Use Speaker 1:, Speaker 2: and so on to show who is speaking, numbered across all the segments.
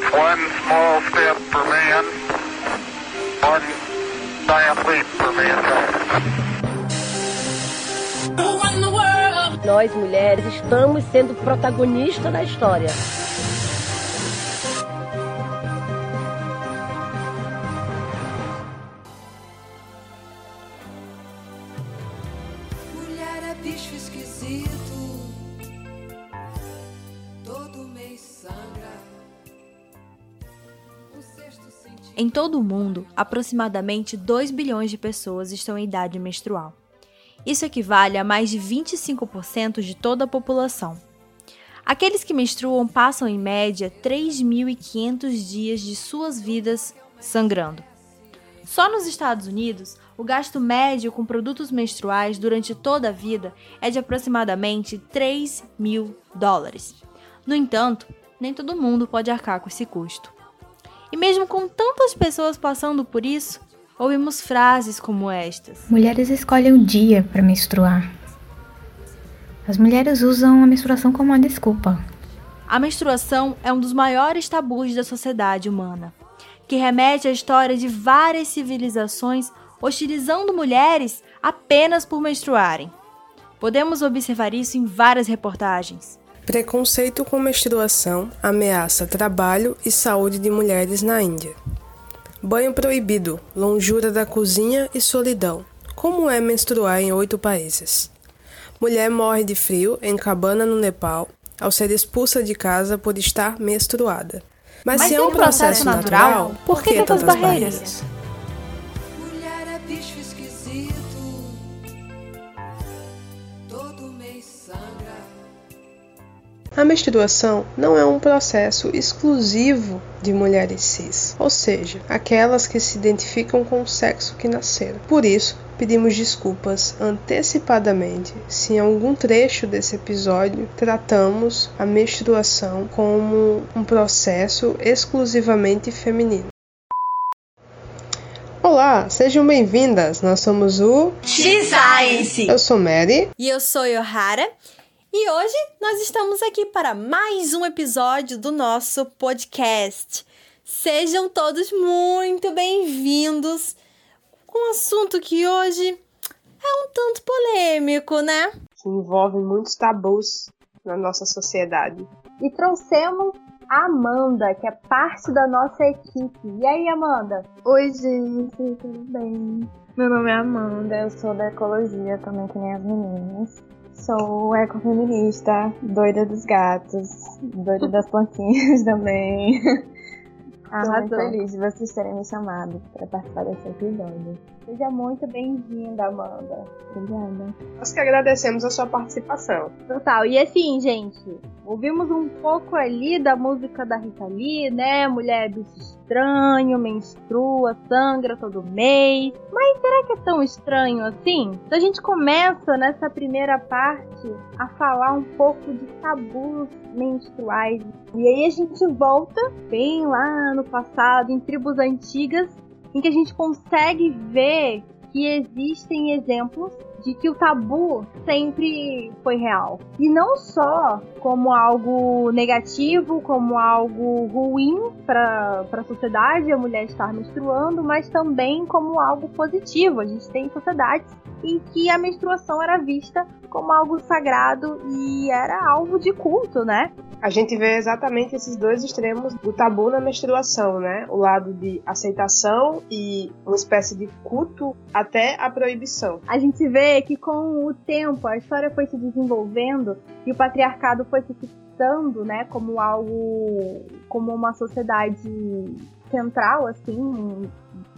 Speaker 1: It's one small step for man, one giant leap for mankind.
Speaker 2: Nós, mulheres, estamos sendo protagonistas da história.
Speaker 3: Todo o
Speaker 4: mundo, aproximadamente 2 bilhões de pessoas estão em idade menstrual. Isso equivale a mais de 25% de toda a população. Aqueles que menstruam passam em média 3.500 dias de suas vidas sangrando. Só nos Estados Unidos, o gasto médio com produtos menstruais durante toda a vida é de aproximadamente 3 mil dólares. No entanto, nem todo mundo pode arcar com esse custo. E mesmo com tantas pessoas passando por isso, ouvimos frases como estas.
Speaker 5: Mulheres escolhem o dia para menstruar. As mulheres usam a menstruação como uma desculpa.
Speaker 4: A menstruação é um dos maiores tabus da sociedade humana, que remete à história de várias civilizações hostilizando mulheres apenas por menstruarem. Podemos observar isso em várias reportagens.
Speaker 6: Preconceito com menstruação ameaça trabalho e saúde de mulheres na Índia. Banho proibido, longura da cozinha e solidão. Como é menstruar em oito países? Mulher morre de frio em cabana no Nepal ao ser expulsa de casa por estar menstruada. Mas,
Speaker 4: Mas
Speaker 6: se é um processo natural, por que tantas barreiras?
Speaker 3: Mulher
Speaker 6: A menstruação não é um processo exclusivo de mulheres cis, ou seja, aquelas que se identificam com o sexo que nasceram. Por isso, pedimos desculpas antecipadamente se em algum trecho desse episódio tratamos a menstruação como um processo exclusivamente feminino. Olá, sejam bem-vindas. Nós somos o
Speaker 4: X-Science!
Speaker 6: Eu sou Mary.
Speaker 4: E eu sou Yohara. E hoje nós estamos aqui para mais um episódio do nosso podcast. Sejam todos muito bem-vindos com um assunto que hoje é um tanto polêmico, né?
Speaker 6: que envolve muitos tabus na nossa sociedade.
Speaker 7: E trouxemos a Amanda, que é parte da nossa equipe. E aí, Amanda?
Speaker 8: Oi, gente, tudo bem? Meu nome é Amanda, eu sou da ecologia também, que nem as meninas. Sou ecofeminista, doida dos gatos, doida das plantinhas também. Tô muito
Speaker 7: Arrasou.
Speaker 8: feliz de vocês terem me chamado para participar desse episódio.
Speaker 7: Seja muito bem-vinda, Amanda.
Speaker 8: Obrigada.
Speaker 6: Nós que agradecemos a sua participação.
Speaker 7: Total. E assim, gente, ouvimos um pouco ali da música da Rita Lee, né? Mulher é bicho estranho, menstrua, sangra todo mês. Mas será que é tão estranho assim? Então a gente começa nessa primeira parte a falar um pouco de tabus menstruais. E aí a gente volta bem lá no passado, em tribos antigas, em que a gente consegue ver que existem exemplos de que o tabu sempre foi real. E não só como algo negativo, como algo ruim para a sociedade, a mulher estar menstruando, mas também como algo positivo. A gente tem sociedades em que a menstruação era vista como algo sagrado e era alvo de culto, né?
Speaker 6: A gente vê exatamente esses dois extremos do tabu na menstruação, né? O lado de aceitação e uma espécie de culto até a proibição.
Speaker 7: a gente vê que com o tempo a história foi se desenvolvendo e o patriarcado foi se fixando, né, como algo, como uma sociedade central, assim, em,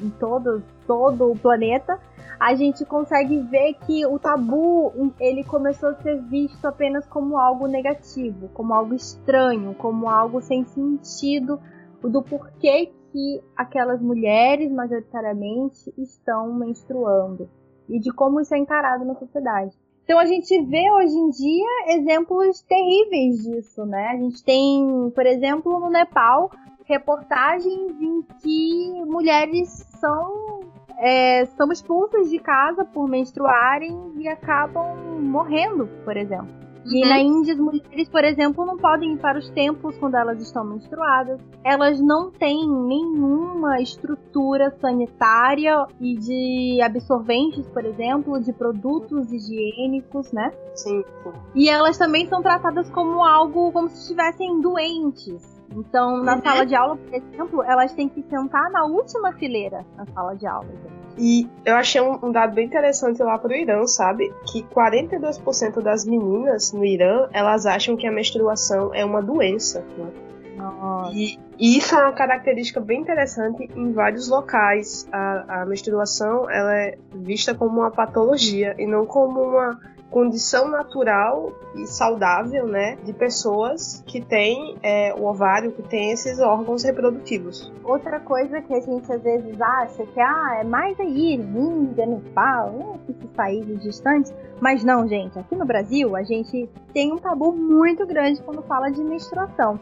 Speaker 7: em todo, todo o planeta, a gente consegue ver que o tabu, ele começou a ser visto apenas como algo negativo, como algo estranho, como algo sem sentido do porquê que aquelas mulheres, majoritariamente, estão menstruando e de como isso é encarado na sociedade. Então a gente vê hoje em dia exemplos terríveis disso, né? A gente tem, por exemplo, no Nepal, reportagens em que mulheres são, é, são expulsas de casa por menstruarem e acabam morrendo, por exemplo. E
Speaker 9: Uhum.
Speaker 7: na Índia, as mulheres, por exemplo, não podem ir para os templos quando elas estão menstruadas. Elas não têm nenhuma estrutura sanitária e de absorventes, por exemplo, de produtos higiênicos, né?
Speaker 6: Sim, sim.
Speaker 7: E elas também são tratadas como algo, como se estivessem doentes. Então, na
Speaker 9: Uhum.
Speaker 7: sala de aula, por exemplo, elas têm que sentar na última fileira na sala de aula. gente.
Speaker 6: E eu achei um, um dado bem interessante lá pro Irã, sabe? Que 42% das meninas no Irã, elas acham que a menstruação é uma doença. Né? E, e isso é uma característica bem interessante em vários locais. A, a menstruação ela é vista como uma patologia e não como uma condição natural e saudável, né, de pessoas que têm é, o ovário, que têm esses órgãos reprodutivos.
Speaker 7: Outra coisa que a gente às vezes acha que ah, é mais aí, Índia, Nepal, né, esses países distantes. Mas não, gente, aqui no Brasil a gente tem um tabu muito grande quando fala de menstruação.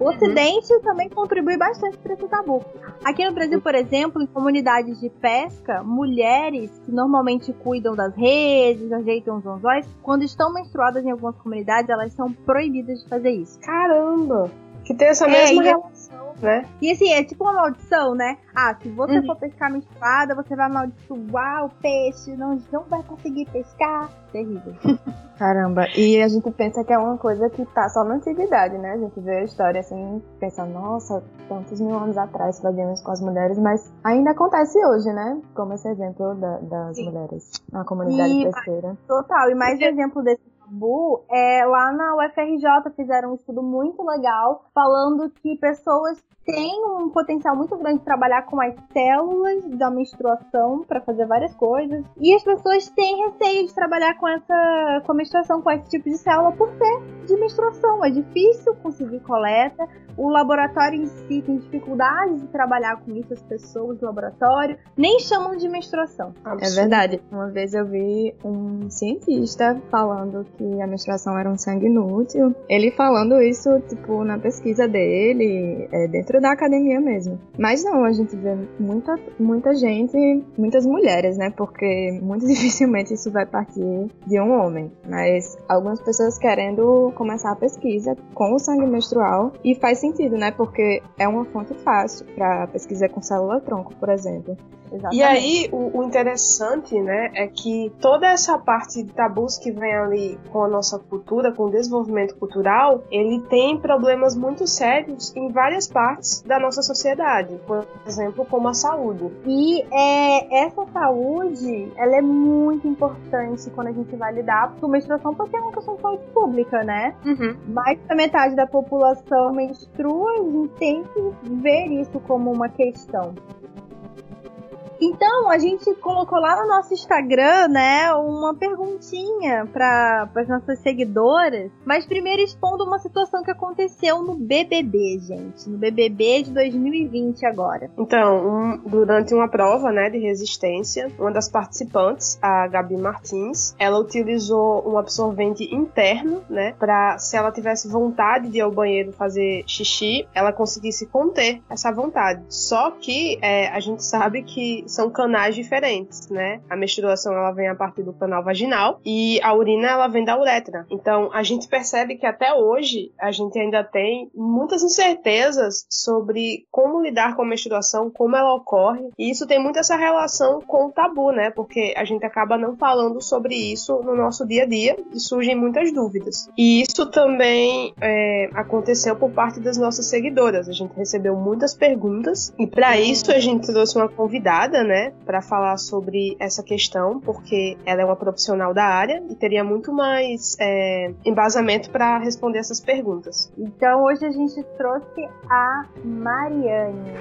Speaker 7: O Ocidente também contribui bastante para esse tabu. Aqui no Brasil, por exemplo, em comunidades de pesca, mulheres que normalmente cuidam das redes, ajeitam os anzóis, quando estão menstruadas em algumas comunidades, elas são proibidas de fazer isso.
Speaker 6: Caramba! Que tem essa
Speaker 7: É,
Speaker 6: mesma
Speaker 7: é-
Speaker 6: relação, né?
Speaker 7: E assim, é tipo uma maldição, né? Ah, se você
Speaker 6: Uhum.
Speaker 7: for pescar menstruada, você vai amaldiçoar o peixe, não, não vai conseguir pescar. Terrível.
Speaker 8: Caramba, e a gente pensa que é uma coisa que tá só na antiguidade, né? A gente vê a história assim, pensa, nossa, tantos mil anos atrás fazíamos com as mulheres, mas ainda acontece hoje, né? Como esse exemplo da- das
Speaker 7: Sim.
Speaker 8: mulheres na comunidade
Speaker 7: E-
Speaker 8: pesqueira.
Speaker 7: Total. E mais um exemplo desse tabu é lá na UFRJ fizeram um estudo muito legal falando que pessoas têm um potencial muito grande de trabalhar com as células da menstruação para fazer várias coisas. E as pessoas têm receio de trabalhar com essa com a menstruação, com esse tipo de célula por ser de menstruação. É difícil conseguir coleta. O laboratório em si tem dificuldade de trabalhar com isso, as pessoas do laboratório nem chamam de menstruação.
Speaker 8: É verdade. Uma vez eu vi um cientista falando que a menstruação era um sangue inútil. Ele falando isso, tipo, na pesquisa dele, é, dentro da academia mesmo. Mas não, a gente vê muita, muita gente, muitas mulheres, né? Porque muito dificilmente isso vai partir de um homem. Mas algumas pessoas querendo começar a pesquisa com o sangue menstrual. E faz sentido, né? Porque é uma fonte fácil para pesquisa com célula-tronco, por exemplo.
Speaker 6: E aí, o, o interessante, né, é que toda essa parte de tabus que vem ali com a nossa cultura, com o desenvolvimento cultural, ele tem problemas muito sérios em várias partes da nossa sociedade. Por exemplo, como a saúde.
Speaker 7: E é, essa saúde, ela é muito importante quando a gente vai lidar com menstruação, porque é uma questão de saúde pública, né? Mais da metade da população menstrua, a gente tem que ver isso como uma questão. Então, a gente colocou lá no nosso Instagram, né, uma perguntinha para as nossas seguidoras, mas primeiro expondo uma situação que aconteceu no BBB, gente, no BBB de 2020 agora.
Speaker 6: Então, um- durante uma prova né, de resistência, uma das participantes, a Gabi Martins, ela utilizou um absorvente interno, né, para se ela tivesse vontade de ir ao banheiro fazer xixi, ela conseguisse conter essa vontade. Só que é, a gente sabe que são canais diferentes, né? A menstruação ela vem a partir do canal vaginal e a urina ela vem da uretra. Então, a gente percebe que até hoje a gente ainda tem muitas incertezas sobre como lidar com a menstruação, como ela ocorre. E isso tem muito essa relação com o tabu, né? Porque a gente acaba não falando sobre isso no nosso dia a dia e surgem muitas dúvidas. E isso também é, aconteceu por parte das nossas seguidoras. A gente recebeu muitas perguntas e para isso a gente trouxe uma convidada, né, para falar sobre essa questão, porque ela é uma profissional da área e teria muito mais é, embasamento para responder essas perguntas.
Speaker 7: Então hoje a gente trouxe a Mariane.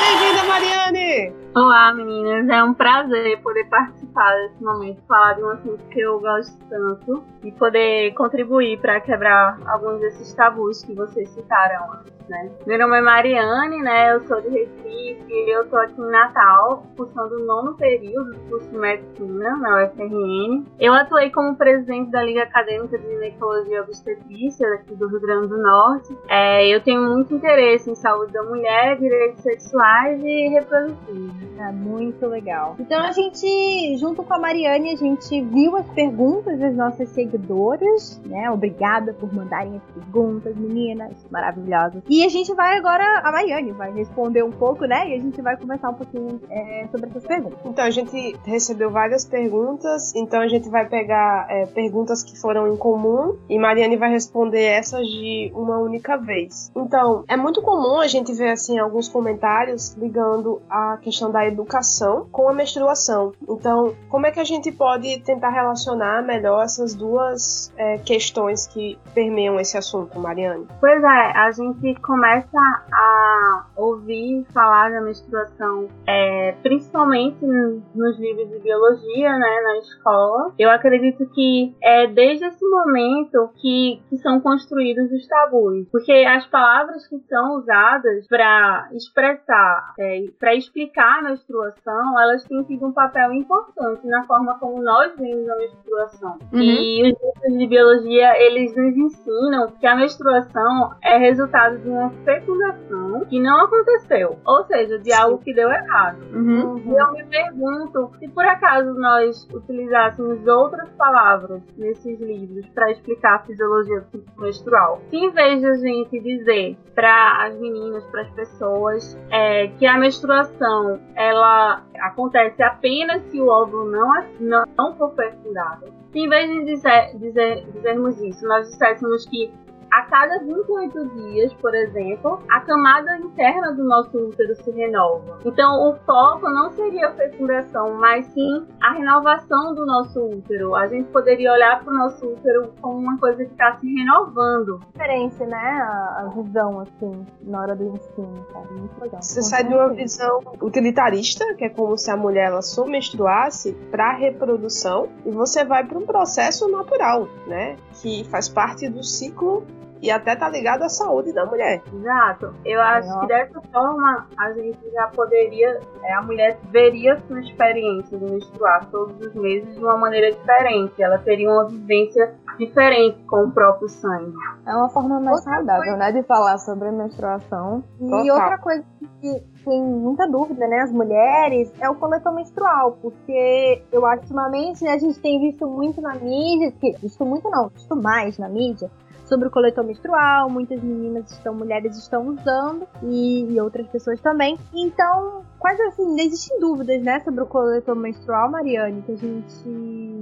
Speaker 6: Bem-vinda, Mariane!
Speaker 9: Olá, meninas. É um prazer poder participar desse momento, falar de um assunto que eu gosto tanto e poder contribuir para quebrar alguns desses tabus que vocês citaram antes, né? Meu nome é Mariane, né? Eu sou de Recife, eu tô aqui em Natal, cursando o nono período do curso de Medicina na UFRN. Eu atuei como presidente da Liga Acadêmica de Ginecologia e Obstetrícia aqui do Rio Grande do Norte. É, eu tenho muito interesse em saúde da mulher, direitos sexuais e reprodutivos.
Speaker 7: É muito legal. Então a gente, junto com a Mariane, a gente viu as perguntas das nossas seguidoras, né? Obrigada por mandarem as perguntas, meninas maravilhosas. E a gente vai agora, a Mariane vai responder um pouco, né? E a gente vai conversar um pouquinho é, sobre essas perguntas.
Speaker 6: Então, a gente recebeu várias perguntas, então a gente vai pegar é, perguntas que foram em comum e Mariane vai responder essas de uma única vez. Então, é muito comum a gente ver assim alguns comentários ligando a questão da educação com a menstruação. Então, como é que a gente pode tentar relacionar melhor essas duas é, questões que permeiam esse assunto, Mariane?
Speaker 9: Pois é, a gente começa a ouvir falar da menstruação, é, principalmente nos livros de biologia, né, na escola. Eu acredito que é desde esse momento que, que são construídos os tabus, porque as palavras que são usadas para expressar, é, para explicar a menstruação, elas têm tido um papel importante na forma como nós vemos a menstruação. Uhum. E os livros de biologia, eles nos ensinam que a menstruação é resultado de uma fecundação que não aconteceu, ou seja, de algo que deu errado. Uhum. E eu me pergunto se por acaso nós utilizássemos outras palavras nesses livros para explicar a fisiologia menstrual, se em vez de a gente dizer para as meninas, para as pessoas, é, que a menstruação ela acontece apenas se o óvulo não, não, for fecundado. Se em vez de dizer, dizer, dizermos isso, nós disséssemos que a cada 28 dias, por exemplo, a camada interna do nosso útero se renova. Então, o foco não seria a fecundação, mas sim a renovação do nosso útero. A gente poderia olhar para o nosso útero como uma coisa que está se renovando.
Speaker 7: Diferente, né? A, visão, assim, na hora do ensino, cara. Muito legal.
Speaker 6: Você sai de uma visão utilitarista, que é como se a mulher ela só menstruasse para a reprodução, e você vai para um processo natural, né? Que faz parte do ciclo e até tá ligado à saúde da mulher.
Speaker 9: Exato. Eu acho que dessa forma a gente já poderia, é, a mulher veria sua experiência de menstruar todos os meses de uma maneira diferente. Ela teria uma vivência diferente com o próprio sangue.
Speaker 8: É uma forma mais outra saudável, coisa... né, de falar sobre a menstruação.
Speaker 7: E Total. outra coisa que tem muita dúvida, né, as mulheres, é o coletor menstrual, porque eu acho que ultimamente né, a gente tem visto muito na mídia, que, visto muito não, visto mais na mídia, sobre o coletor menstrual, muitas meninas estão, mulheres estão usando e, e outras pessoas também. Então, quais assim, existem dúvidas, né, sobre o coletor menstrual, Mariane, que a gente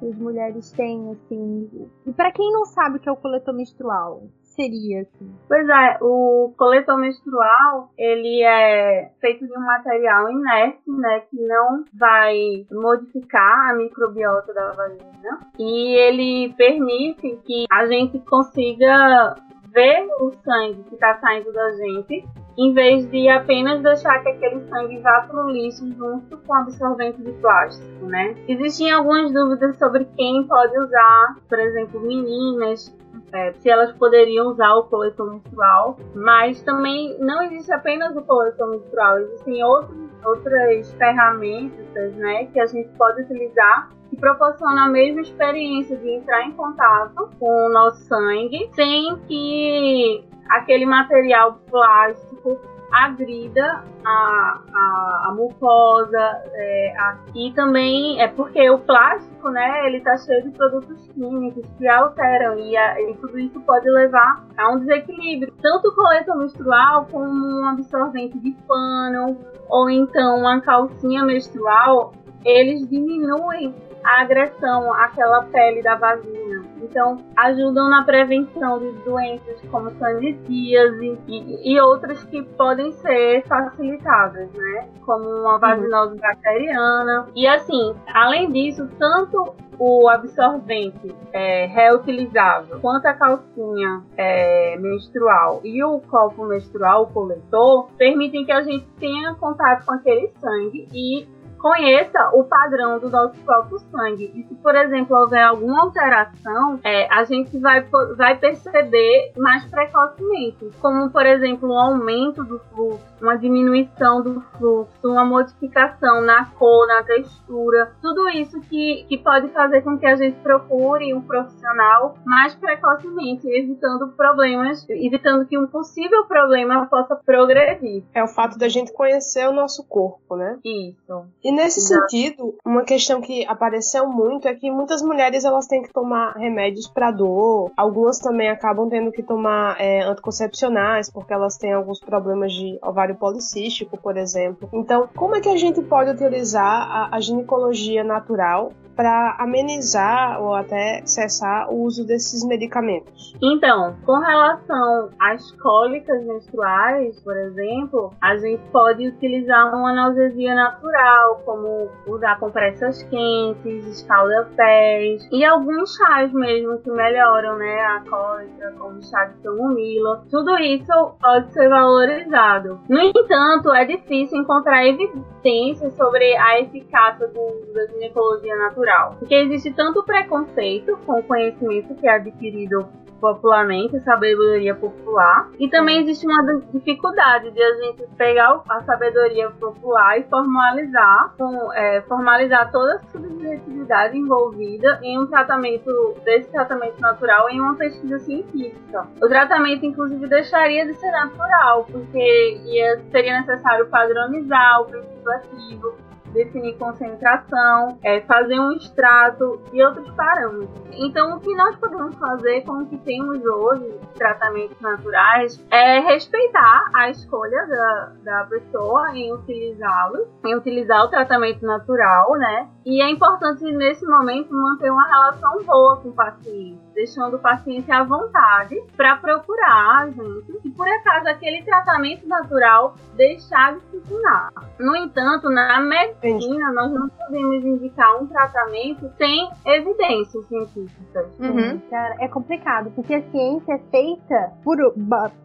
Speaker 7: que as mulheres têm assim. E para quem não sabe o que é o coletor menstrual, seria assim?
Speaker 9: Pois é, o coletor menstrual, ele é feito de um material inerte, né, que não vai modificar a microbiota da vagina e ele permite que a gente consiga ver o sangue que está saindo da gente em vez de apenas deixar que aquele sangue vá para o lixo junto com absorvente de plástico, né? Existiam algumas dúvidas sobre quem pode usar, por exemplo, meninas, é, se elas poderiam usar o coletor menstrual, mas também não existe apenas o coletor menstrual, existem outros, outras ferramentas né, que a gente pode utilizar que proporciona a mesma experiência de entrar em contato com o nosso sangue sem que aquele material plástico agrida a, a, a mucosa é, a, e também é porque o plástico, né, ele tá cheio de produtos químicos que alteram e, e tudo isso pode levar a um desequilíbrio. Tanto o coletor menstrual como um absorvente de pano ou então uma calcinha menstrual, eles diminuem a agressão àquela pele da vagina. Então, ajudam na prevenção de doenças como candidíase e, e outras que podem ser facilitadas, né? Como uma uhum. vaginose uhum. bacteriana. E assim, além disso, tanto o absorvente é, reutilizável, quanto a calcinha é, menstrual e o copo menstrual, o coletor, permitem que a gente tenha contato com aquele sangue e conheça o padrão do nosso próprio sangue. E se, por exemplo, houver alguma alteração, é, a gente vai, vai perceber mais precocemente. Como, por exemplo, um aumento do fluxo, uma diminuição do fluxo, uma modificação na cor, na textura. Tudo isso que, que pode fazer com que a gente procure um profissional mais precocemente, evitando problemas, evitando que um possível problema possa progredir.
Speaker 6: É o fato da gente conhecer o nosso corpo, né?
Speaker 9: Isso.
Speaker 6: E nesse sentido, uma questão que apareceu muito é que muitas mulheres elas têm que tomar remédios para dor, algumas também acabam tendo que tomar é, anticoncepcionais porque elas têm alguns problemas de ovário policístico, por exemplo. Então, como é que a gente pode utilizar a, a ginecologia natural para amenizar ou até cessar o uso desses medicamentos?
Speaker 9: Então, com relação às cólicas menstruais, por exemplo, a gente pode utilizar uma analgesia natural, como usar compressas quentes, escalda-pés e alguns chás mesmo que melhoram né, a cólica, como chá de camomila. Tudo isso pode ser valorizado. No entanto, é difícil encontrar evidências sobre a eficácia do, da ginecologia natural cultural. Porque existe tanto preconceito com o conhecimento que é adquirido popularmente, sabedoria popular, e também existe uma dificuldade de a gente pegar a sabedoria popular e formalizar, com, é, formalizar toda a subjetividade envolvida em um tratamento desse tratamento natural em uma pesquisa científica. O tratamento, inclusive, deixaria de ser natural, porque ia, seria necessário padronizar o princípio ativo, definir concentração, é, fazer um extrato e outros parâmetros. Então, o que nós podemos fazer com o que temos hoje, tratamentos naturais, é respeitar a escolha da, da pessoa em utilizá-los, em utilizar o tratamento natural, né? E é importante, nesse momento, manter uma relação boa com o paciente, deixando o paciente à vontade para procurar a gente e, por acaso, aquele tratamento natural deixar de funcionar. No entanto, na medicina, medicina, nós não podemos indicar um tratamento sem evidências científicas.
Speaker 7: Uhum. Cara, é complicado, porque a ciência é feita por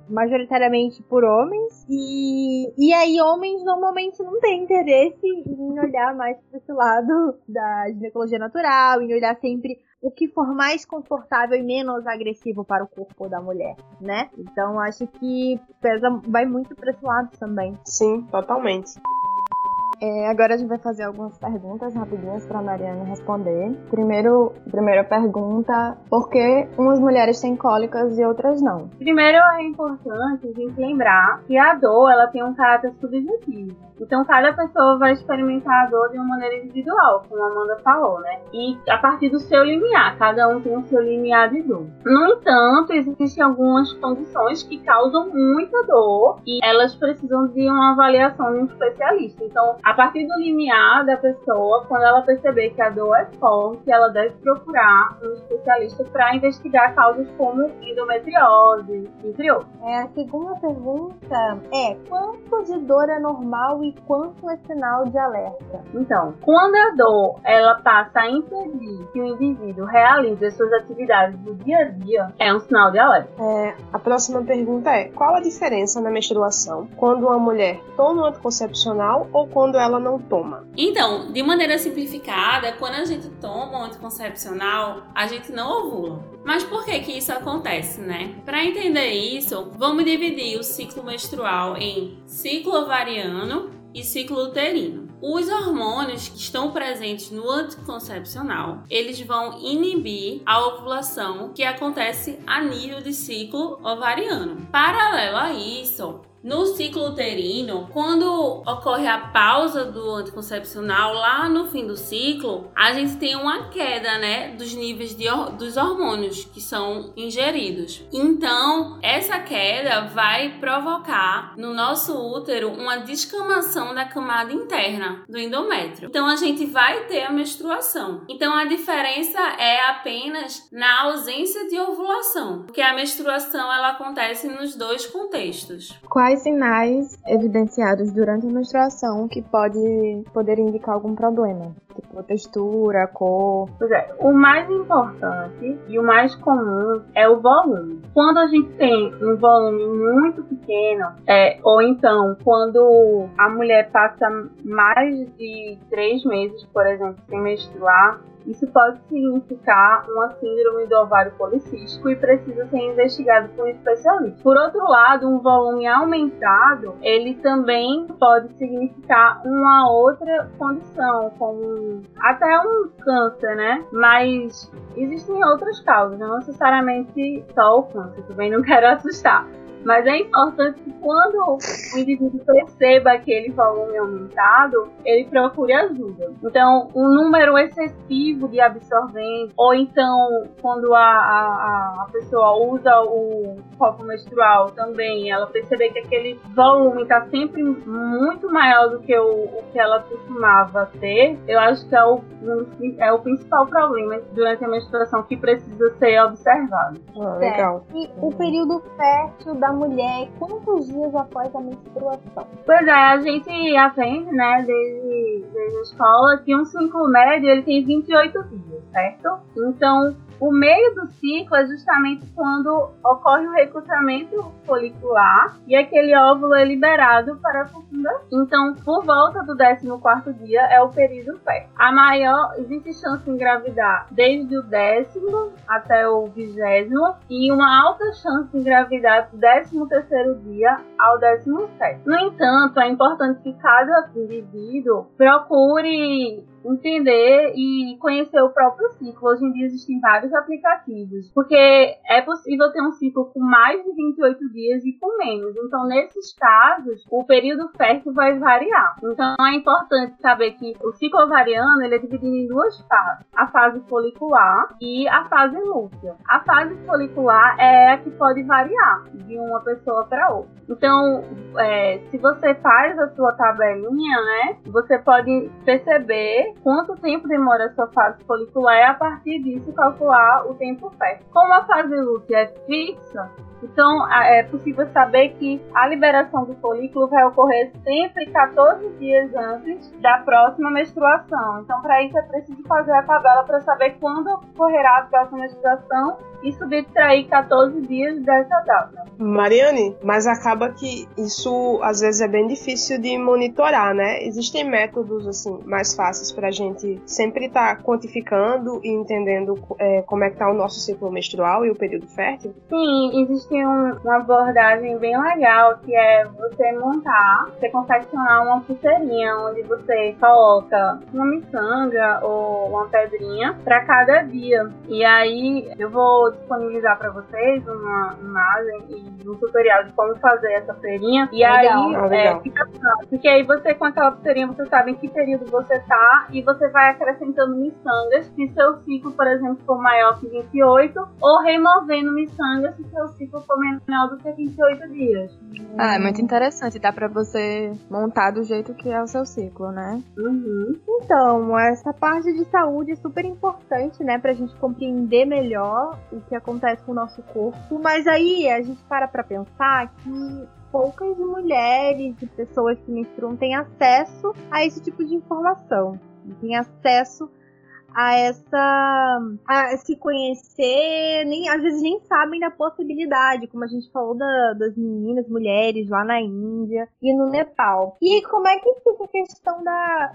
Speaker 7: majoritariamente por homens e, e aí homens normalmente não têm interesse em olhar mais para esse lado da ginecologia natural, em olhar sempre o que for mais confortável e menos agressivo para o corpo da mulher, né? Então acho que pesa, vai muito para esse lado também.
Speaker 6: Sim, totalmente.
Speaker 8: É, agora a gente vai fazer algumas perguntas rapidinhas para a Mariana responder. Primeiro, primeira pergunta: por que umas mulheres têm cólicas e outras não?
Speaker 9: Primeiro, é importante a gente lembrar que a dor ela tem um caráter subjetivo. Então, cada pessoa vai experimentar a dor de uma maneira individual, como a Amanda falou, né? E a partir do seu limiar, cada um tem o seu limiar de dor. No entanto, existem algumas condições que causam muita dor e elas precisam de uma avaliação de um especialista. Então, a partir do limiar da pessoa, quando ela perceber que a dor é forte, ela deve procurar um especialista para investigar causas como endometriose, entre outros.
Speaker 7: É, a segunda pergunta é: quanto de dor é normal e quanto é sinal de alerta?
Speaker 9: Então, quando a dor ela passa a impedir que o indivíduo realize as suas atividades do dia a dia, é um sinal de alerta.
Speaker 6: É, a próxima pergunta é: qual a diferença na menstruação quando uma mulher toma um anticoncepcional ou quando ela não toma?
Speaker 10: Então, de maneira simplificada, quando a gente toma um anticoncepcional, a gente não ovula. Mas por que que isso acontece, né? Para entender isso, vamos dividir o ciclo menstrual em ciclo ovariano e ciclo uterino. Os hormônios que estão presentes no anticoncepcional, eles vão inibir a ovulação que acontece a nível de ciclo ovariano. Paralelo a isso, no ciclo uterino, quando ocorre a pausa do anticoncepcional lá no fim do ciclo, a gente tem uma queda, né, dos níveis de, dos hormônios que são ingeridos. Então, essa queda vai provocar no nosso útero uma descamação da camada interna do endométrio. Então, a gente vai ter a menstruação. Então, a diferença é apenas na ausência de ovulação, porque a menstruação ela acontece nos dois contextos.
Speaker 8: Quais quais sinais evidenciados durante a menstruação que pode poder indicar algum problema? Tipo, textura, cor.
Speaker 9: Pois é, o mais importante e o mais comum é o volume. Quando a gente tem um volume muito pequeno, é, ou então quando a mulher passa mais de três meses, por exemplo, sem menstruar, isso pode significar uma síndrome do ovário policístico e precisa ser investigado por um especialista. Por outro lado, um volume aumentado, ele também pode significar uma outra condição, como até um câncer, né? Mas existem outras causas, não necessariamente só o câncer, também não quero assustar. Mas é importante que quando o indivíduo perceba aquele volume aumentado, ele procure ajuda. Então, um número excessivo de absorvente, ou então quando a, a, a pessoa usa o copo menstrual também, ela perceber que aquele volume está sempre muito maior do que o, o, que ela costumava ter, eu acho que é o, é o principal problema durante a menstruação que precisa ser observado.
Speaker 6: Ah, legal.
Speaker 7: E o período fértil da mulher, quantos dias após a menstruação?
Speaker 9: Pois é, a gente aprende, né, desde, desde a escola, que um ciclo médio ele tem 28 dias, certo? Então, o meio do ciclo é justamente quando ocorre o recrutamento folicular e aquele óvulo é liberado para a fecundação. Então, por volta do 14 dia é o período fértil. A maior, existe chance de engravidar desde o décimo até o vigésimo e uma alta chance de engravidar do 13 terceiro dia ao 17. No entanto, é importante que cada indivíduo procure entender e conhecer o próprio ciclo. Hoje em dia existem vários aplicativos, porque é possível ter um ciclo com mais de 28 dias e com menos. Então, nesses casos, o período fértil vai variar. Então, é importante saber que o ciclo ovariano ele é dividido em duas fases: a fase folicular e a fase lútea. A fase folicular é a que pode variar de uma pessoa para outra. Então, é, se você faz a sua tabelinha, né, você pode perceber quanto tempo demora sua fase folicular e a partir disso calcular o tempo fértil. Como a fase lútea é fixa, então, é possível saber que a liberação do folículo vai ocorrer sempre 14 dias antes da próxima menstruação. Então, para isso é preciso fazer a tabela para saber quando ocorrerá a próxima menstruação e subtrair 14 dias dessa data.
Speaker 6: Mariane, mas acaba que isso às vezes é bem difícil de monitorar, né? Existem métodos assim mais fáceis para a gente sempre estar tá quantificando e entendendo é, como é que está o nosso ciclo menstrual e o período fértil?
Speaker 9: Sim, existe um, uma abordagem bem legal que é você montar, você confeccionar uma pulseirinha onde você coloca uma miçanga ou uma pedrinha para cada dia. E aí eu vou disponibilizar para vocês uma imagem e um tutorial de como fazer essa pulseirinha. E
Speaker 6: legal,
Speaker 9: aí
Speaker 6: legal.
Speaker 9: É, fica porque aí você com aquela pulseirinha você sabe em que período você tá e você vai acrescentando miçangas se seu ciclo, por exemplo, for maior que 28 ou removendo miçangas se seu ciclo for menor do que 28 dias.
Speaker 8: Ah, é muito interessante. Dá pra você montar do jeito que é o seu ciclo, né?
Speaker 9: Uhum.
Speaker 7: Então, essa parte de saúde é super importante, né? Pra gente compreender melhor o que acontece com o nosso corpo. Mas aí a gente para pra pensar que poucas mulheres e pessoas que menstruam têm acesso a esse tipo de informação. Têm acesso a essa a se conhecer, nem às vezes nem sabem da possibilidade, como a gente falou da, das meninas, mulheres lá na Índia e no Nepal. E como é que fica a questão da,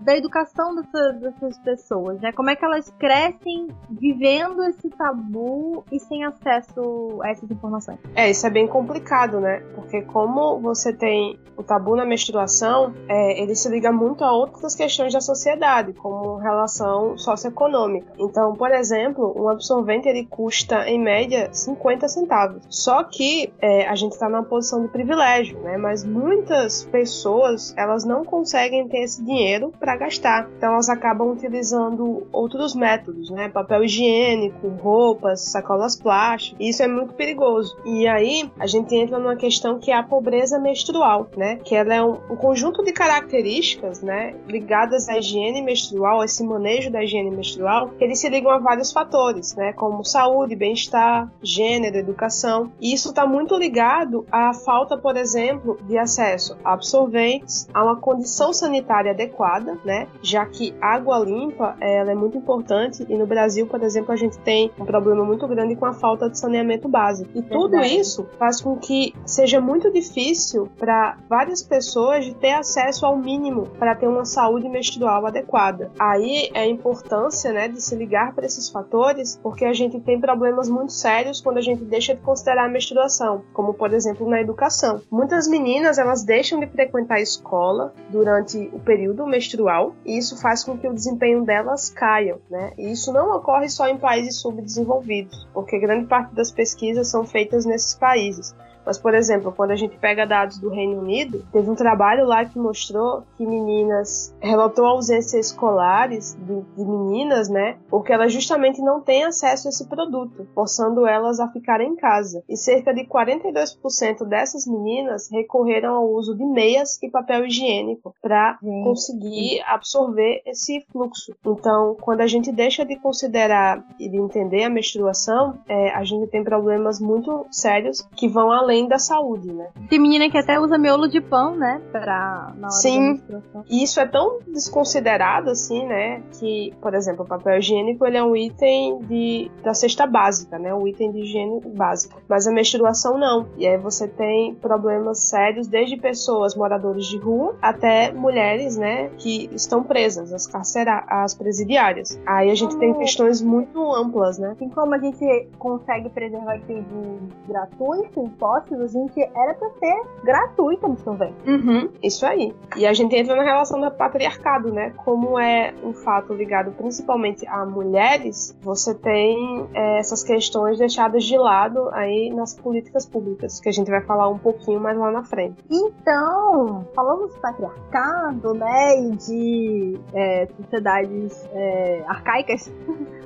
Speaker 7: da educação dessa, dessas pessoas, né? Como é que elas crescem vivendo esse tabu e sem acesso a essas informações?
Speaker 6: É, isso é bem complicado, né? Porque como você tem o tabu na menstruação, é, ele se liga muito a outras questões da sociedade, como relação socioeconômica. Então, por exemplo, um absorvente ele custa em média 50 centavos. Só que é, a gente está numa posição de privilégio, né? Mas muitas pessoas elas não conseguem ter esse dinheiro para gastar. Então elas acabam utilizando outros métodos, né? Papel higiênico, roupas, sacolas plásticas. Isso é muito perigoso. E aí a gente entra numa questão que é a pobreza menstrual, né? Que ela é um, um conjunto de características, né? Ligadas à higiene menstrual, esse manejo da da higiene menstrual, eles se ligam a vários fatores, né, como saúde, bem-estar, gênero, educação. E isso está muito ligado à falta, por exemplo, de acesso a absorventes, a uma condição sanitária adequada, né, já que água limpa ela é muito importante e no Brasil, por exemplo, a gente tem um problema muito grande com a falta de saneamento básico. E tudo
Speaker 7: Verdade.
Speaker 6: isso faz com que seja muito difícil para várias pessoas de ter acesso ao mínimo para ter uma saúde menstrual adequada. Aí é a importância, né, de se ligar para esses fatores, porque a gente tem problemas muito sérios quando a gente deixa de considerar a menstruação, como por exemplo na educação. Muitas meninas elas deixam de frequentar a escola durante o período menstrual e isso faz com que o desempenho delas caia, né? E isso não ocorre só em países subdesenvolvidos, porque grande parte das pesquisas são feitas nesses países. Mas, por exemplo, quando a gente pega dados do Reino Unido, teve um trabalho lá que mostrou que meninas relatou ausências escolares de, de meninas, né? Porque elas justamente não têm acesso a esse produto, forçando elas a ficarem em casa. E cerca de 42% dessas meninas recorreram ao uso de meias e papel higiênico para conseguir absorver esse fluxo. Então, quando a gente deixa de considerar e de entender a menstruação, é, a gente tem problemas muito sérios que vão além da saúde, né?
Speaker 7: Tem menina que até usa miolo de pão, né? Pra, na hora
Speaker 6: Sim. E isso é tão desconsiderado assim, né? Que, por exemplo, o papel higiênico ele é um item de, da cesta básica, né? Um item de higiene básica. Mas a menstruação não. E aí você tem problemas sérios, desde pessoas moradores de rua até mulheres, né? Que estão presas, as carcera as presidiárias. Aí a gente tem questões muito amplas, né?
Speaker 7: Assim como a gente consegue preservativo gratuito em postos, a gente era pra ser gratuito no sorvete.
Speaker 6: Uhum, isso aí. E a gente entra na relação do patriarcado, né? Como é um fato ligado principalmente a mulheres, você tem é, essas questões deixadas de lado aí nas políticas públicas, que a gente vai falar um pouquinho mais lá na frente.
Speaker 7: Então, falamos de patriarcado, né, e de é, sociedades é, arcaicas.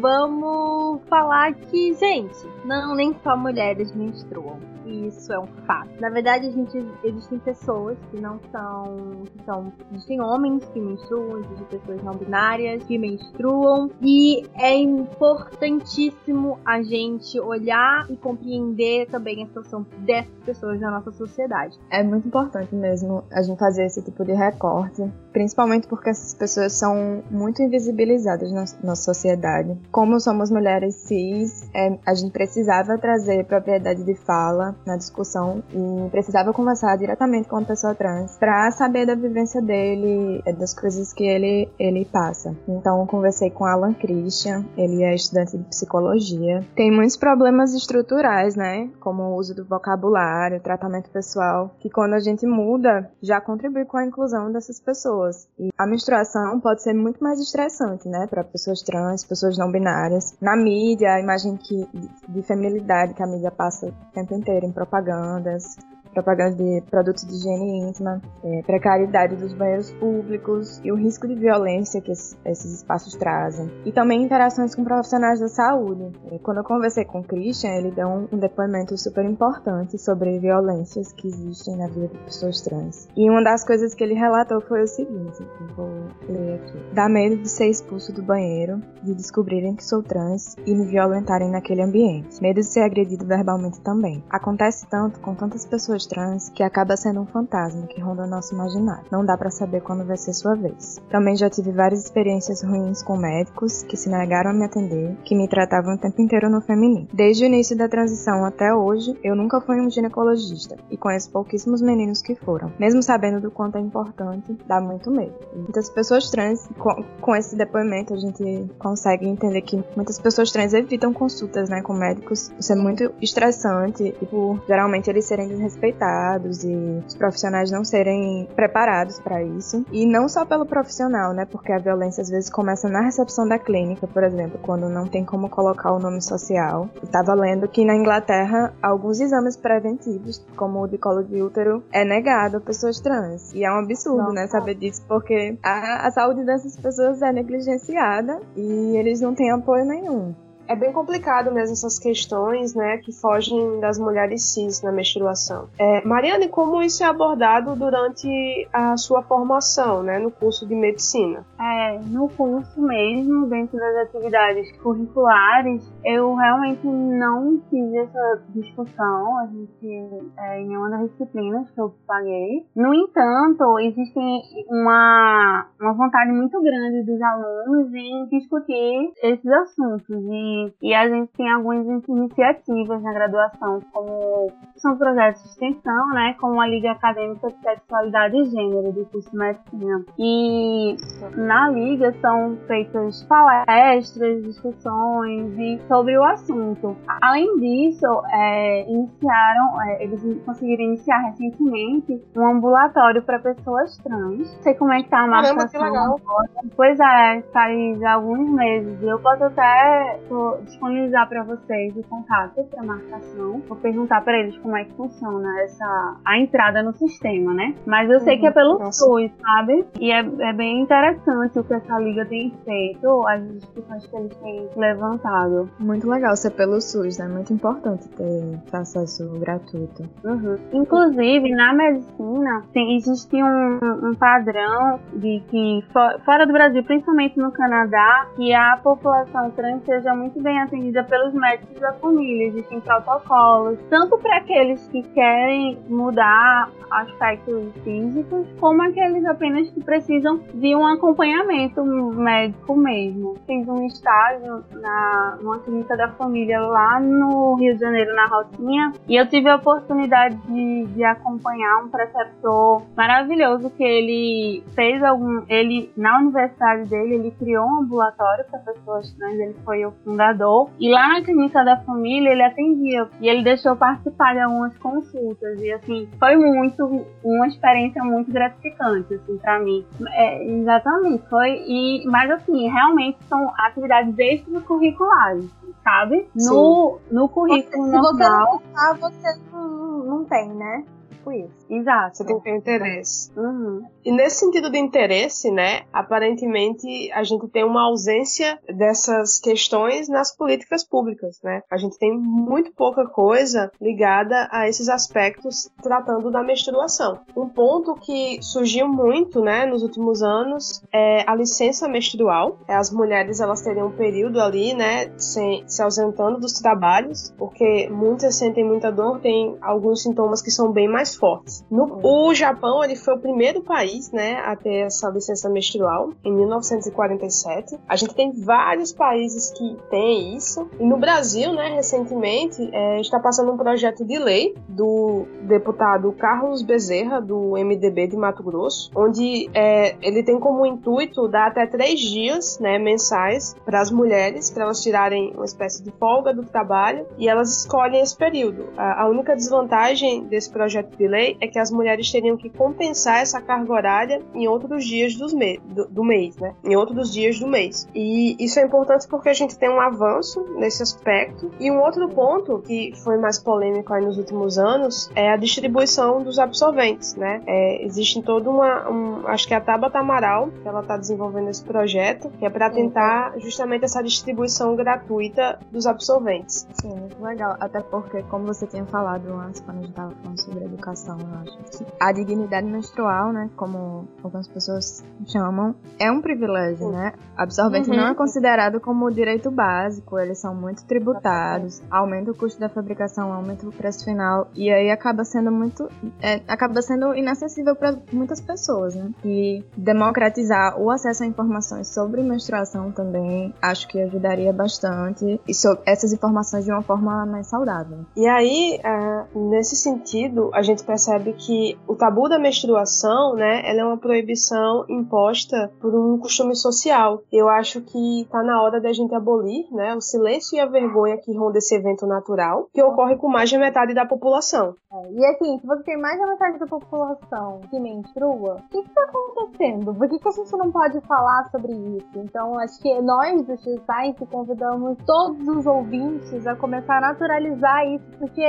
Speaker 7: Vamos falar que, gente, não nem só mulheres menstruam. Isso é um fato. Na verdade, a gente existem pessoas que não são, que são existem homens que menstruam, existem pessoas não binárias que menstruam e é importantíssimo a gente olhar e compreender também a situação dessas pessoas na nossa sociedade.
Speaker 8: É muito importante mesmo a gente fazer esse tipo de recorte, principalmente porque essas pessoas são muito invisibilizadas na nossa sociedade. Como somos mulheres cis, é, a gente precisava trazer propriedade de fala na discussão e precisava conversar diretamente com a pessoa trans para saber da vivência dele, é, das coisas que ele, ele passa. Então, conversei com Alan Christian, ele é estudante de psicologia. Tem muitos problemas estruturais, né? Como o uso do vocabulário, tratamento pessoal, que quando a gente muda, já contribui com a inclusão dessas pessoas. E a menstruação pode ser muito mais estressante, né? Para pessoas trans, pessoas não binárias. Na mídia, a imagem que, de feminilidade que a mídia passa o tempo inteiro em propagandas, propaganda de produtos de higiene íntima, é, precariedade dos banheiros públicos e o risco de violência que es- esses espaços trazem. E também interações com profissionais da saúde. E quando eu conversei com o Christian, ele deu um, um depoimento super importante sobre violências que existem na vida de pessoas trans. E uma das coisas que ele relatou foi o seguinte, vou ler aqui. Dá medo de ser expulso do banheiro, de descobrirem que sou trans e me violentarem naquele ambiente. Medo de ser agredido verbalmente também. Acontece tanto com tantas pessoas trans que acaba sendo um fantasma que ronda nosso imaginário. Não dá pra saber quando vai ser sua vez. Também já tive várias experiências ruins com médicos que se negaram a me atender, que me tratavam o tempo inteiro no feminino. Desde o início da transição até hoje, eu nunca fui um ginecologista e conheço pouquíssimos meninos que foram. Mesmo sabendo do quanto é importante, dá muito medo. Muitas pessoas trans, com, com esse depoimento, a gente consegue entender que muitas pessoas trans evitam consultas, né, com médicos. Isso é muito estressante e por geralmente eles serem desrespeitados e os profissionais não serem preparados para isso. E não só pelo profissional, né, porque a violência às vezes começa na recepção da clínica, por exemplo, quando não tem como colocar o nome social. Estava lendo que na Inglaterra alguns exames preventivos, como o de colo de útero, é negado a pessoas trans. E é um absurdo, né, saber disso, porque a, a saúde dessas pessoas é negligenciada e eles não têm apoio nenhum.
Speaker 6: É bem complicado mesmo essas questões, né, que fogem das mulheres cis na menstruação. É, Mariane, como isso é abordado durante a sua formação, né, no curso de medicina?
Speaker 9: É, no curso mesmo, dentro das atividades curriculares, eu realmente não fiz essa discussão, a gente, é, em nenhuma das disciplinas que eu paguei. No entanto, existe uma, uma vontade muito grande dos alunos em discutir esses assuntos e, e a gente tem algumas iniciativas na graduação, como são projetos de extensão, né, como a Liga Acadêmica de Sexualidade e Gênero do curso de Medicina. E na Liga são feitas palestras, discussões e sobre o assunto. Além disso, é, iniciaram, é, eles conseguiram iniciar recentemente um ambulatório para pessoas trans. Não sei como é que tá a
Speaker 6: Caramba,
Speaker 9: marcação.
Speaker 6: que legal.
Speaker 9: Pois é, faz alguns meses. Eu posso até tô, disponibilizar para vocês o contato para marcação. Vou perguntar para eles como é que funciona essa a entrada no sistema, né? Mas eu sei que é pelo
Speaker 6: Nossa.
Speaker 9: SUS, sabe? E é, é bem interessante o que essa liga tem feito, as discussões que eles têm levantado.
Speaker 8: Muito legal ser pelo SUS, né? Muito importante ter acesso gratuito.
Speaker 9: Uhum. Inclusive, na medicina, tem, existe um, um padrão de que, fo- fora do Brasil, principalmente no Canadá, que a população trans seja muito bem atendida pelos médicos da família. Existem protocolos, tanto para aqueles que querem mudar aspectos físicos, como aqueles apenas que precisam de um acompanhamento médico mesmo. Fiz um estágio na, numa clínica da família lá no Rio de Janeiro, na Rocinha, e eu tive a oportunidade de, de acompanhar um preceptor maravilhoso que ele fez algum. Ele, na universidade dele, ele criou um ambulatório para pessoas trans, ele foi o fundador. E lá na clínica da família ele atendia. E ele deixou participar de algumas consultas. E assim, foi muito uma experiência muito gratificante, assim, para mim. É, exatamente, foi. E, mas assim, realmente são atividades extracurriculares, sabe? No, no currículo
Speaker 7: Se você não
Speaker 9: normal.
Speaker 7: gostar, você não, não tem, né? Tipo isso.
Speaker 9: Exato.
Speaker 6: Você tem que ter interesse.
Speaker 9: Uhum.
Speaker 6: E nesse sentido de interesse, né, aparentemente a gente tem uma ausência dessas questões nas políticas públicas, né? A gente tem muito pouca coisa ligada a esses aspectos tratando da menstruação. Um ponto que surgiu muito, né, nos últimos anos é a licença menstrual. As mulheres elas teriam um período ali, né, sem, se ausentando dos trabalhos, porque muitas sentem muita dor, tem alguns sintomas que são bem mais fortes. No, o Japão ele foi o primeiro país, né, a ter essa licença menstrual em 1947. A gente tem vários países que têm isso. E no Brasil, né, recentemente, é, está passando um projeto de lei do deputado Carlos Bezerra, do MDB de Mato Grosso, onde é, ele tem como intuito dar até três dias, né, mensais para as mulheres, para elas tirarem uma espécie de folga do trabalho e elas escolhem esse período. A, a única desvantagem desse projeto de lei é que as mulheres teriam que compensar essa carga horária em outros dias me do, do mês, né? Em outros dias do mês. E isso é importante porque a gente tem um avanço nesse aspecto. E um outro ponto que foi mais polêmico aí nos últimos anos é a distribuição dos absorventes, né? É, existe toda uma, um, acho que é a Tabata Amaral, que ela está desenvolvendo esse projeto, que é para tentar justamente essa distribuição gratuita dos absorventes.
Speaker 8: Sim, muito legal. Até porque, como você tinha falado antes, quando a gente tava falando sobre educação, eu acho a dignidade menstrual, né, como algumas pessoas chamam, é um privilégio, né? Absorvente
Speaker 6: Uhum.
Speaker 8: não é considerado como direito básico, eles são muito tributados, aumenta o custo da fabricação, aumenta o preço final, e aí acaba sendo muito. é, acaba sendo inacessível para muitas pessoas, né? E democratizar o acesso a informações sobre menstruação também acho que ajudaria bastante e so- essas informações de uma forma mais saudável.
Speaker 6: E aí, ah, nesse sentido, a gente percebe que o tabu da menstruação, né, ela é uma proibição imposta por um costume social. Eu acho que tá na hora da gente abolir, né, o silêncio e a vergonha que ronda esse evento natural, que ocorre com mais de metade da população.
Speaker 7: É, E assim, se você tem mais da metade da população que menstrua, o que está acontecendo? Por que, que a gente não pode falar sobre isso? Então, acho que nós do X-Science convidamos todos os ouvintes a começar a naturalizar isso, porque,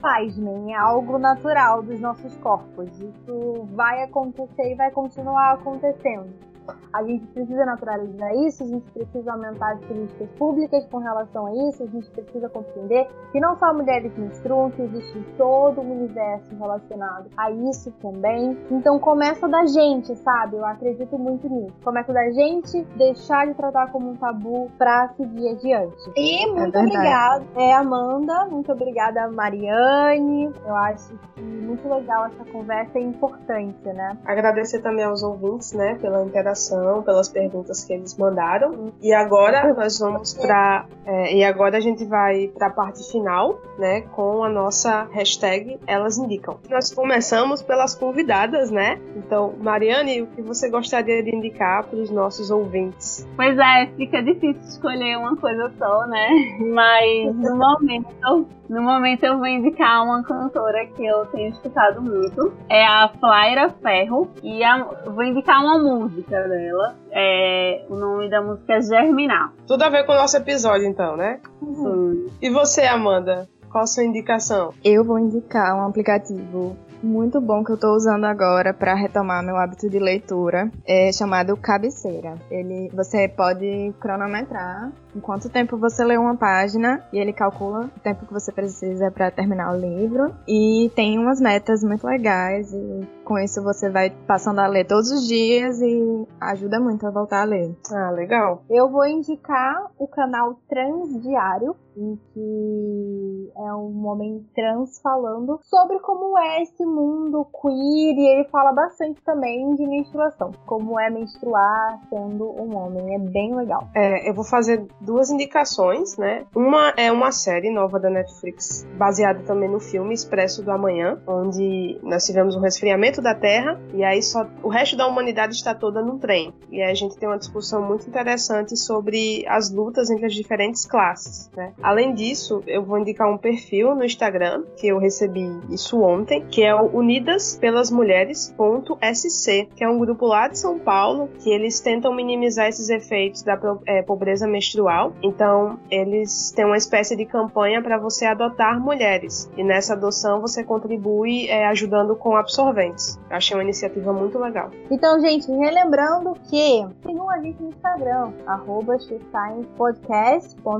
Speaker 7: pasmem, é algo natural dos nossos corpos. Isso vai acontecer e vai continuar acontecendo. A gente precisa naturalizar isso, a gente precisa aumentar as políticas públicas com relação a isso, a gente precisa compreender que não só mulheres menstruam, que existe todo um universo relacionado a isso também. Então começa da gente, sabe? Eu acredito muito nisso. Começa da gente deixar de tratar como um tabu pra seguir adiante. E muito
Speaker 8: verdade.
Speaker 7: obrigada, é, Amanda, muito obrigada, Mariane. Eu acho que muito legal essa conversa é importante, né?
Speaker 6: Agradecer também aos ouvintes, né, pela interação, pelas perguntas que eles mandaram. E agora nós vamos para e agora a gente vai para a parte final, né, com a nossa hashtag Elas Indicam. Nós começamos pelas convidadas, né? Então, Mariane, o que você gostaria de indicar para os nossos ouvintes?
Speaker 9: Pois é, fica difícil escolher uma coisa só, né? Mas no momento, no momento eu vou indicar uma cantora que eu tenho escutado muito. É a Flaira Ferro. E a- vou indicar uma música dela. É, o nome da música é Germinar.
Speaker 6: Tudo a ver com o nosso episódio, então, né? E você, Amanda? Qual a sua indicação?
Speaker 8: Eu vou indicar um aplicativo muito bom que eu tô usando agora para retomar meu hábito de leitura, é chamado Cabeceira. Ele, você pode cronometrar em quanto tempo você lê uma página e ele calcula o tempo que você precisa para terminar o livro e tem umas metas muito legais e com isso você vai passando a ler todos os dias e ajuda muito a voltar a ler.
Speaker 6: Ah, legal.
Speaker 7: Eu vou indicar o canal Transdiário, em que é um homem trans falando sobre como é esse mundo queer e ele fala bastante também de menstruação, como é menstruar sendo um homem, é bem legal.
Speaker 6: É, eu vou fazer duas indicações, né? Uma é uma série nova da Netflix, baseada também no filme Expresso do Amanhã, onde nós tivemos um resfriamento da Terra e aí só o resto da humanidade está toda num trem. E aí a gente tem uma discussão muito interessante sobre as lutas entre as diferentes classes, né? Além disso, eu vou indicar um perfil no Instagram que eu recebi isso ontem, que é o Unidas pelas Mulheres.sc, que é um grupo lá de São Paulo que eles tentam minimizar esses efeitos da eh, pobreza menstrual. Então, eles têm uma espécie de campanha para você adotar mulheres. E nessa adoção você contribui eh, ajudando com absorventes. Eu achei uma iniciativa muito legal.
Speaker 7: Então, gente, relembrando que sigam a gente no Instagram, arroba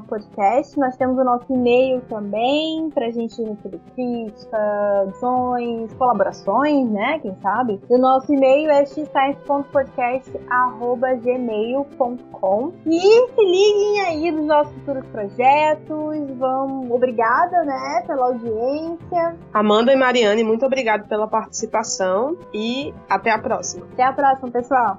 Speaker 7: podcast. Nós temos o nosso e-mail também, pra gente receber crítica, edições, colaborações, né? Quem sabe? E o nosso e-mail é xscience.podcast.gmail.com E se liguem aí nos nossos futuros projetos. Vamos, obrigada, né, pela audiência.
Speaker 6: Amanda e Mariane, muito obrigado pela participação e até a próxima.
Speaker 7: Até a próxima, pessoal.